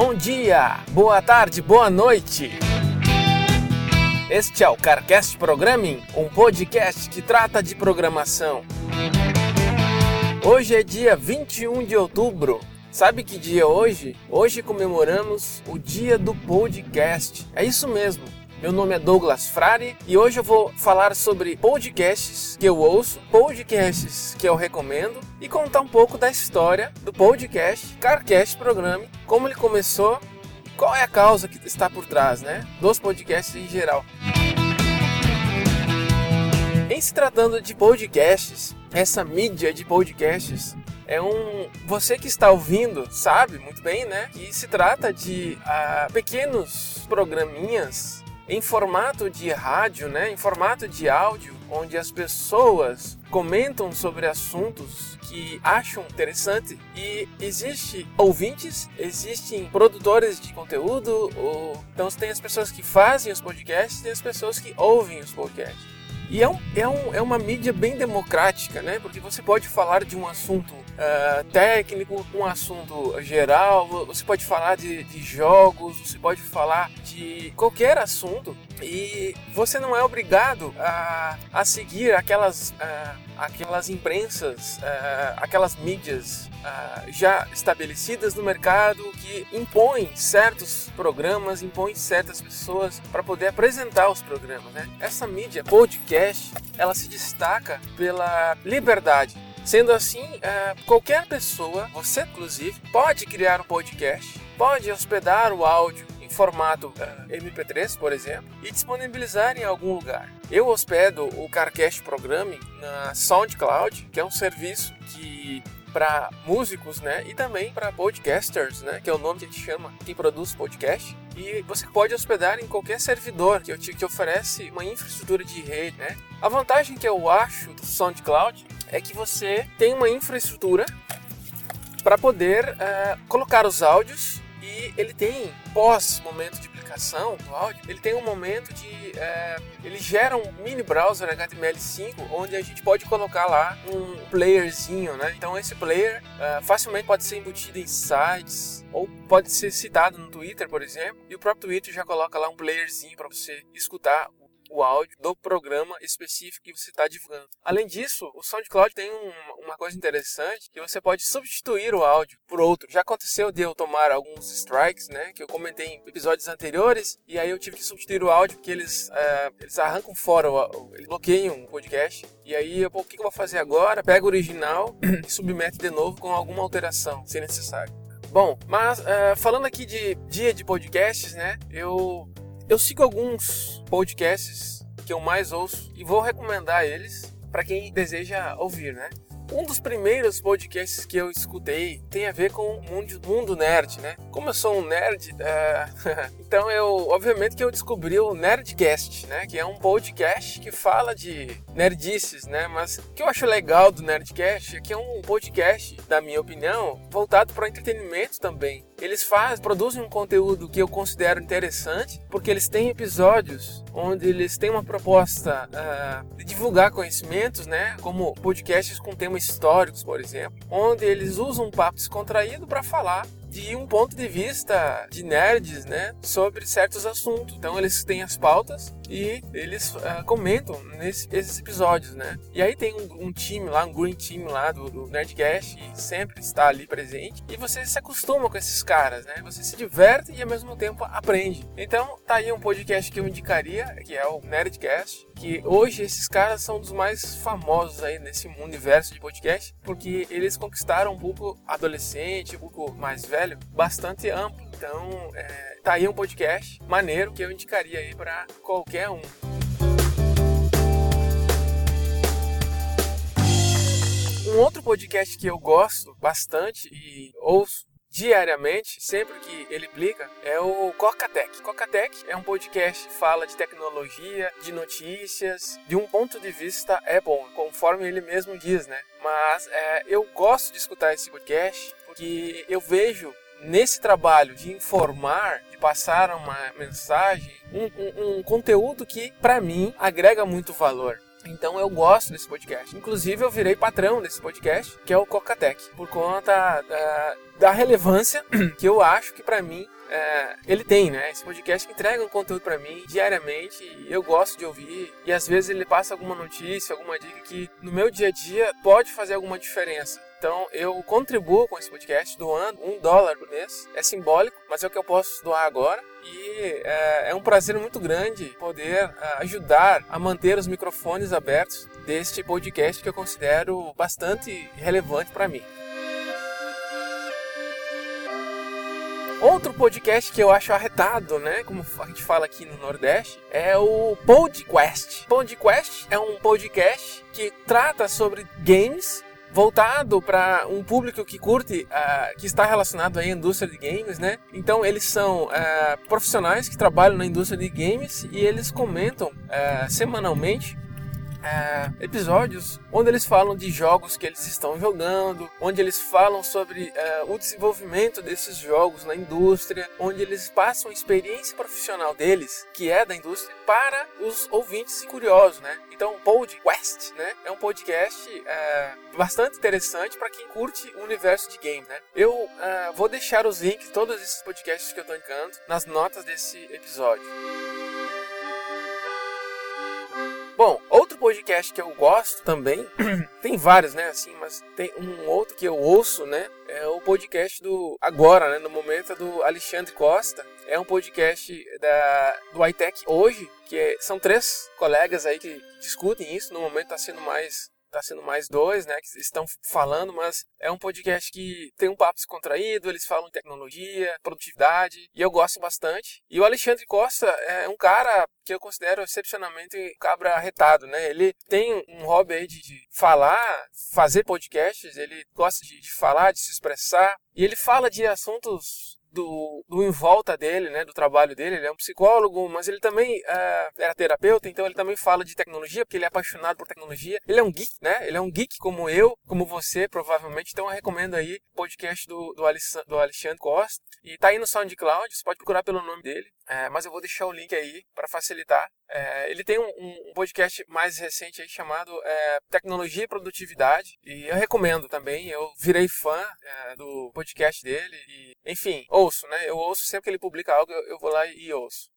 Bom dia, boa tarde, boa noite. Este é o CarCast Programming, um podcast que trata de programação. Hoje é dia 21 de outubro. Sabe que dia é hoje? Hoje comemoramos o dia do podcast. É isso mesmo. Meu nome é Douglas Frari e hoje eu vou falar sobre podcasts que eu ouço, podcasts que eu recomendo e contar um pouco da história do podcast Carcast Programe, como ele começou, qual é a causa que está por trás, né, dos podcasts em geral. Em se tratando de podcasts, essa mídia de podcasts é um. Você que está ouvindo sabe muito bem, né? Que se trata de uh, pequenos programinhas em formato de rádio, né, em formato de áudio, onde as pessoas comentam sobre assuntos que acham interessante e existe ouvintes, existem produtores de conteúdo, ou, então tem as pessoas que fazem os podcasts e as pessoas que ouvem os podcasts. E é, um, é, um, é uma mídia bem democrática, né? Porque você pode falar de um assunto uh, técnico, um assunto geral, você pode falar de, de jogos, você pode falar de qualquer assunto e você não é obrigado a, a seguir aquelas, aquelas imprensas, aquelas mídias já estabelecidas no mercado que impõem certos programas, impõem certas pessoas para poder apresentar os programas. Né? Essa mídia podcast ela se destaca pela liberdade. Sendo assim, uh, qualquer pessoa, você inclusive, pode criar um podcast, pode hospedar o áudio formato uh, MP3, por exemplo, e disponibilizar em algum lugar. Eu hospedo o Carcast Programming na SoundCloud, que é um serviço que para músicos, né? E também para podcasters, né? Que é o nome que a gente chama quem produz podcast. E você pode hospedar em qualquer servidor que te, oferece uma infraestrutura de rede, né? A vantagem que eu acho do SoundCloud é que você tem uma infraestrutura para poder uh, colocar os áudios e ele tem pós momento de publicação do áudio, ele tem um momento de. É, ele gera um mini browser HTML5 onde a gente pode colocar lá um playerzinho, né? Então esse player é, facilmente pode ser embutido em sites ou pode ser citado no Twitter, por exemplo, e o próprio Twitter já coloca lá um playerzinho para você escutar o áudio do programa específico que você está divulgando. Além disso, o SoundCloud tem um, uma coisa interessante que você pode substituir o áudio por outro. Já aconteceu de eu tomar alguns strikes, né, que eu comentei em episódios anteriores, e aí eu tive que substituir o áudio porque eles, é, eles arrancam fora, o, eles bloqueiam o podcast. E aí, eu, o que eu vou fazer agora? Pega o original e submete de novo com alguma alteração, se necessário. Bom, mas uh, falando aqui de dia de podcasts, né? Eu eu sigo alguns podcasts que eu mais ouço e vou recomendar eles para quem deseja ouvir, né? Um dos primeiros podcasts que eu escutei tem a ver com o mundo, mundo nerd, né? Como eu sou um nerd, uh, então eu, obviamente que eu descobri o Nerdcast, né? Que é um podcast que fala de nerdices, né? Mas o que eu acho legal do Nerdcast é que é um podcast, da minha opinião, voltado para entretenimento também. Eles fazem, produzem um conteúdo que eu considero interessante, porque eles têm episódios onde eles têm uma proposta uh, de divulgar conhecimentos, né? Como podcasts com temas históricos, por exemplo, onde eles usam um papo descontraído para falar de um ponto de vista de nerds, né, sobre certos assuntos. Então eles têm as pautas e eles uh, comentam nesses episódios, né? E aí tem um, um, time lá, um green team lá do, do Nerdcast e sempre está ali presente e você se acostuma com esses caras, né? Você se diverte e ao mesmo tempo aprende. Então tá aí um podcast que eu indicaria, que é o Nerdcast, que hoje esses caras são dos mais famosos aí nesse universo de podcast, porque eles conquistaram um público adolescente, um pouco mais velho, bastante amplo. Então, é, tá aí um podcast maneiro que eu indicaria aí para qualquer um. Um outro podcast que eu gosto bastante e ouço diariamente, sempre que ele publica, é o Cocatec. Cocatec é um podcast que fala de tecnologia, de notícias, de um ponto de vista Apple, conforme ele mesmo diz, né? Mas é, eu gosto de escutar esse podcast porque eu vejo nesse trabalho de informar, passar uma mensagem, um, um, um conteúdo que para mim agrega muito valor. Então eu gosto desse podcast. Inclusive eu virei patrão desse podcast, que é o Cocatec, por conta da, da relevância que eu acho que para mim é, ele tem, né? Esse podcast que entrega um conteúdo para mim diariamente e eu gosto de ouvir. E às vezes ele passa alguma notícia, alguma dica que no meu dia a dia pode fazer alguma diferença. Então eu contribuo com esse podcast doando um dólar por mês. É simbólico, mas é o que eu posso doar agora. E é, é um prazer muito grande poder é, ajudar a manter os microfones abertos deste podcast que eu considero bastante relevante para mim. Outro podcast que eu acho arretado, né? Como a gente fala aqui no Nordeste, é o Podcast. Podcast é um podcast que trata sobre games voltado para um público que curte, uh, que está relacionado à indústria de games, né? Então eles são uh, profissionais que trabalham na indústria de games e eles comentam uh, semanalmente é, episódios onde eles falam de jogos que eles estão jogando, onde eles falam sobre é, o desenvolvimento desses jogos na indústria, onde eles passam a experiência profissional deles, que é da indústria, para os ouvintes e curiosos, né? Então, Podcast, né, é um podcast é, bastante interessante para quem curte o universo de game, né? Eu é, vou deixar os links todos esses podcasts que eu estou indicando nas notas desse episódio. Bom, podcast que eu gosto também, tem vários, né, assim, mas tem um outro que eu ouço, né, é o podcast do agora, né, no momento é do Alexandre Costa. É um podcast da do iTech hoje, que é, são três colegas aí que discutem isso. No momento está sendo mais tá sendo mais dois, né, que estão falando, mas é um podcast que tem um papo descontraído, eles falam em tecnologia, produtividade, e eu gosto bastante. E o Alexandre Costa é um cara que eu considero excepcionalmente cabra arretado, né? Ele tem um hobby aí de, de falar, fazer podcasts, ele gosta de, de falar, de se expressar, e ele fala de assuntos do, do em volta dele, né, do trabalho dele. Ele é um psicólogo, mas ele também uh, era terapeuta, então ele também fala de tecnologia, porque ele é apaixonado por tecnologia. Ele é um geek, né? Ele é um geek como eu, como você, provavelmente. Então eu recomendo aí o podcast do, do, do Alexandre Costa. E tá aí no SoundCloud, você pode procurar pelo nome dele. É, mas eu vou deixar o link aí para facilitar. É, ele tem um, um, podcast mais recente aí chamado é, Tecnologia e Produtividade. E eu recomendo também. Eu virei fã é, do podcast dele. E, enfim, ouço, né? Eu ouço sempre que ele publica algo, eu, eu vou lá e, ouço.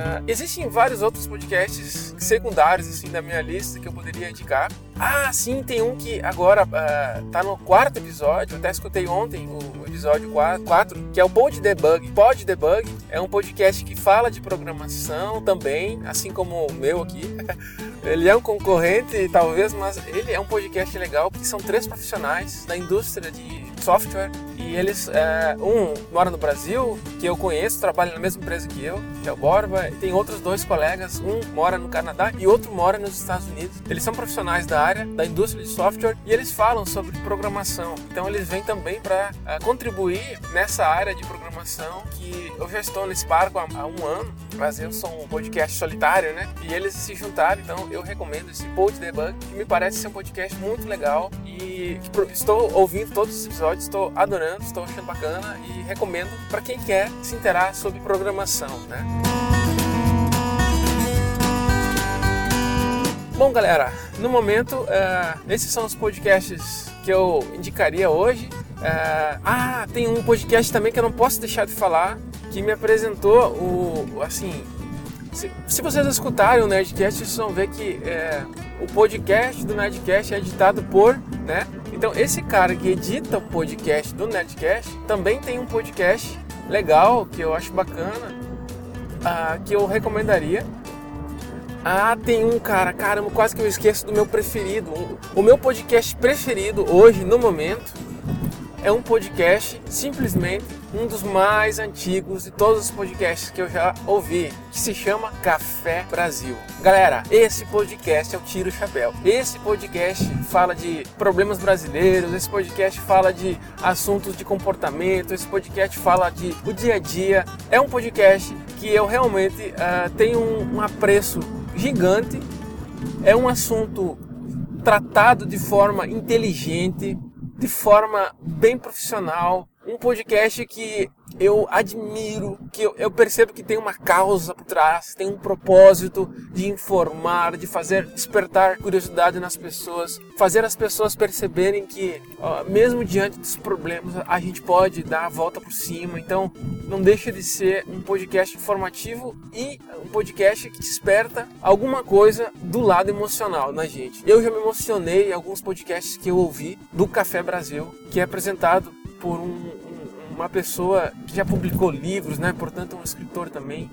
Uh, existem vários outros podcasts secundários assim da minha lista que eu poderia indicar. Ah, sim, tem um que agora uh, tá no quarto episódio, até escutei ontem o episódio 4, que é o Pod Debug. Pod Debug é um podcast que fala de programação também, assim como o meu aqui. Ele é um concorrente, talvez, mas ele é um podcast legal porque são três profissionais da indústria de software e eles, é, um mora no Brasil, que eu conheço, trabalha na mesma empresa que eu, que é o Borba, e tem outros dois colegas, um mora no Canadá e outro mora nos Estados Unidos. Eles são profissionais da área, da indústria de software e eles falam sobre programação. Então eles vêm também para é, contribuir nessa área de programação que eu já estou nesse barco há, há, um ano, mas eu sou um podcast solitário, né? E eles se juntaram, então eu recomendo esse Pod Debug, que me parece ser um podcast muito legal e estou ouvindo todos os episódios episódios, estou adorando, estou achando bacana e recomendo para quem quer se interar sobre programação, né? Bom, galera, no momento, uh, esses são os podcasts que eu indicaria hoje. Uh, ah, tem um podcast também que eu não posso deixar de falar, que me apresentou o, assim, se, se vocês escutarem o Nerdcast, vocês vão ver que é, o podcast do Nerdcast é editado por, né, então, esse cara que edita o podcast do Nerdcast também tem um podcast legal que eu acho bacana, uh, que eu recomendaria. Ah, tem um cara, caramba, quase que eu esqueço do meu preferido. O meu podcast preferido hoje, no momento, é um podcast simplesmente um dos mais antigos de todos os podcasts que eu já ouvi, que se chama Café Brasil. Galera, esse podcast é o Tiro Chapéu. Esse podcast fala de problemas brasileiros, esse podcast fala de assuntos de comportamento, esse podcast fala de o dia a dia. É um podcast que eu realmente uh, tenho um, um apreço gigante. É um assunto tratado de forma inteligente, de forma bem profissional, um podcast que eu admiro, que eu, eu, percebo que tem uma causa por trás, tem um propósito de informar, de fazer despertar curiosidade nas pessoas, fazer as pessoas perceberem que, ó, mesmo diante dos problemas, a gente pode dar a volta por cima. Então, não deixa de ser um podcast informativo e um podcast que desperta alguma coisa do lado emocional na gente. Eu já me emocionei em alguns podcasts que eu ouvi do Café Brasil, que é apresentado por um, uma pessoa que já publicou livros, né? Portanto, um escritor também.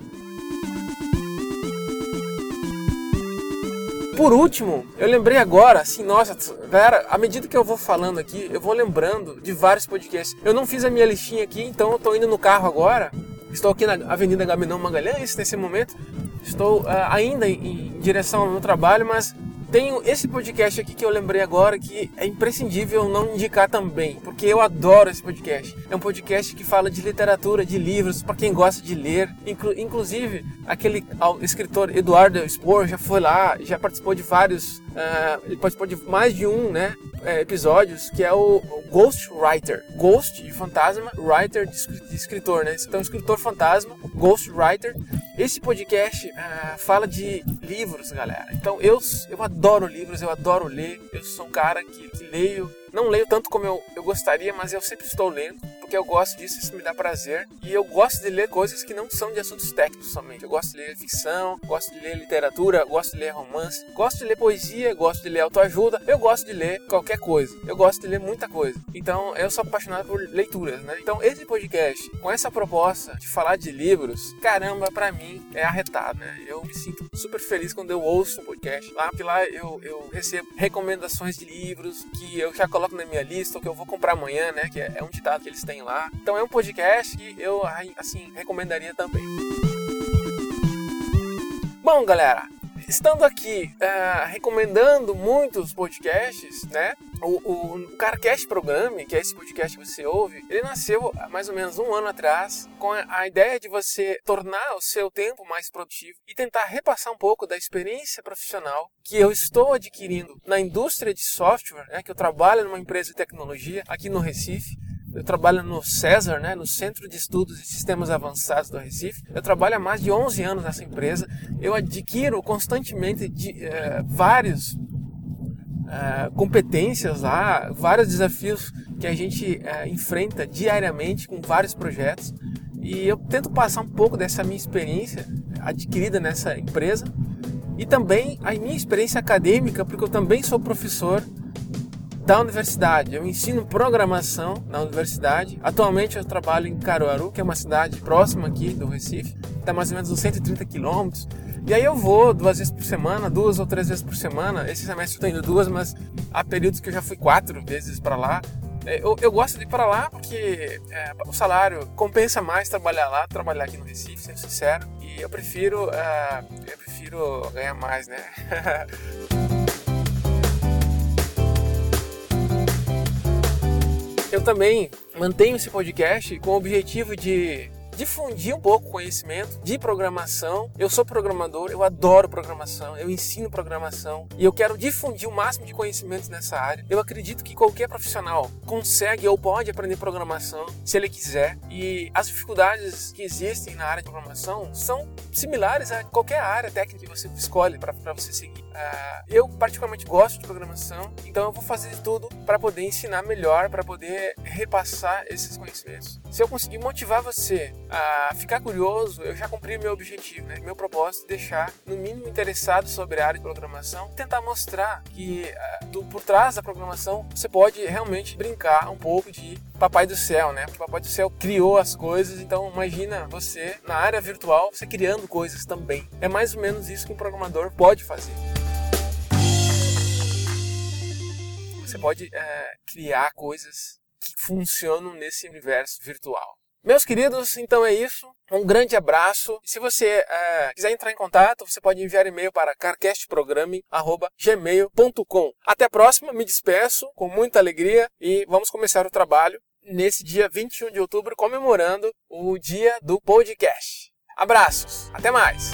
Por último, eu lembrei agora, assim, nossa, galera, à medida que eu vou falando aqui, eu vou lembrando de vários podcasts. Eu não fiz a minha listinha aqui, então eu tô indo no carro agora. Estou aqui na Avenida Gaminão Magalhães nesse momento. Estou uh, ainda em, em direção ao meu trabalho, mas tenho esse podcast aqui que eu lembrei agora que é imprescindível não indicar também, porque eu adoro esse podcast. É um podcast que fala de literatura, de livros, para quem gosta de ler. Inclu inclusive, aquele escritor Eduardo Spohr já foi lá, já participou de vários, uh, ele participou de mais de um, né? É, episódios, que é o, o Ghost Writer. Ghost de fantasma, writer de, de escritor, né? Então, escritor fantasma, Ghost Writer. Esse podcast uh, fala de livros, galera. Então, eu, eu adoro livros, eu adoro ler. Eu sou um cara que, que leio não leio tanto como eu, eu gostaria, mas eu sempre estou lendo, porque eu gosto disso, isso me dá prazer. E eu gosto de ler coisas que não são de assuntos técnicos somente. Eu gosto de ler ficção, gosto de ler literatura, gosto de ler romance, gosto de ler poesia, gosto de ler autoajuda, eu gosto de ler qualquer coisa. Eu gosto de ler muita coisa. Então, eu sou apaixonado por leituras, né? Então, esse podcast, com essa proposta de falar de livros, caramba, para mim é arretado, né? Eu me sinto super feliz quando eu ouço um podcast lá, porque lá eu, eu recebo recomendações de livros que eu já coloco na minha lista, o que eu vou comprar amanhã, né? Que é um ditado que eles têm lá. Então é um podcast que eu, assim, recomendaria também. Bom, galera, estando aqui uh, recomendando muitos podcasts, né? O, o, o CarCast Programe, que é esse podcast que você ouve, ele nasceu há mais ou menos um ano atrás com a ideia de você tornar o seu tempo mais produtivo e tentar repassar um pouco da experiência profissional que eu estou adquirindo na indústria de software, né, que eu trabalho numa empresa de tecnologia aqui no Recife, eu trabalho no César, né, no Centro de Estudos e Sistemas Avançados do Recife. Eu trabalho há mais de 11 anos nessa empresa. Eu adquiro constantemente de, eh, vários eh, competências lá, vários desafios que a gente eh, enfrenta diariamente com vários projetos. E eu tento passar um pouco dessa minha experiência adquirida nessa empresa e também a minha experiência acadêmica, porque eu também sou professor da universidade. Eu ensino programação na universidade. Atualmente eu trabalho em Caruaru, que é uma cidade próxima aqui do Recife, está mais ou menos uns 130 quilômetros. E aí eu vou duas vezes por semana, duas ou três vezes por semana. Esse semestre eu estou indo duas, mas há períodos que eu já fui quatro vezes para lá. É, eu, eu, gosto de ir para lá porque é, o salário compensa mais trabalhar lá, trabalhar aqui no Recife, sendo sincero. E eu prefiro, uh, eu prefiro ganhar mais, né? Eu também mantenho esse podcast com o objetivo de difundir um pouco o conhecimento de programação. Eu sou programador, eu adoro programação, eu ensino programação e eu quero difundir o máximo de conhecimentos nessa área. Eu acredito que qualquer profissional consegue ou pode aprender programação se ele quiser e as dificuldades que existem na área de programação são similares a qualquer área técnica que você escolhe para você seguir. Uh, eu particularmente gosto de programação, então eu vou fazer de tudo para poder ensinar melhor, para poder repassar esses conhecimentos. Se eu conseguir motivar você a ficar curioso, eu já cumpri meu objetivo, né? meu propósito, deixar no mínimo interessado sobre a área de programação, tentar mostrar que uh, do, por trás da programação você pode realmente brincar um pouco de papai do céu, né? Papai do céu criou as coisas, então imagina você na área virtual, você criando coisas também. É mais ou menos isso que um programador pode fazer. Você pode é, criar coisas funcionam nesse universo virtual. Meus queridos, então é isso. Um grande abraço. Se você é, quiser entrar em contato, você pode enviar e-mail para carcastprogramming.gmail.com. Até a próxima, me despeço com muita alegria e vamos começar o trabalho nesse dia 21 de outubro, comemorando o dia do podcast. Abraços, até mais!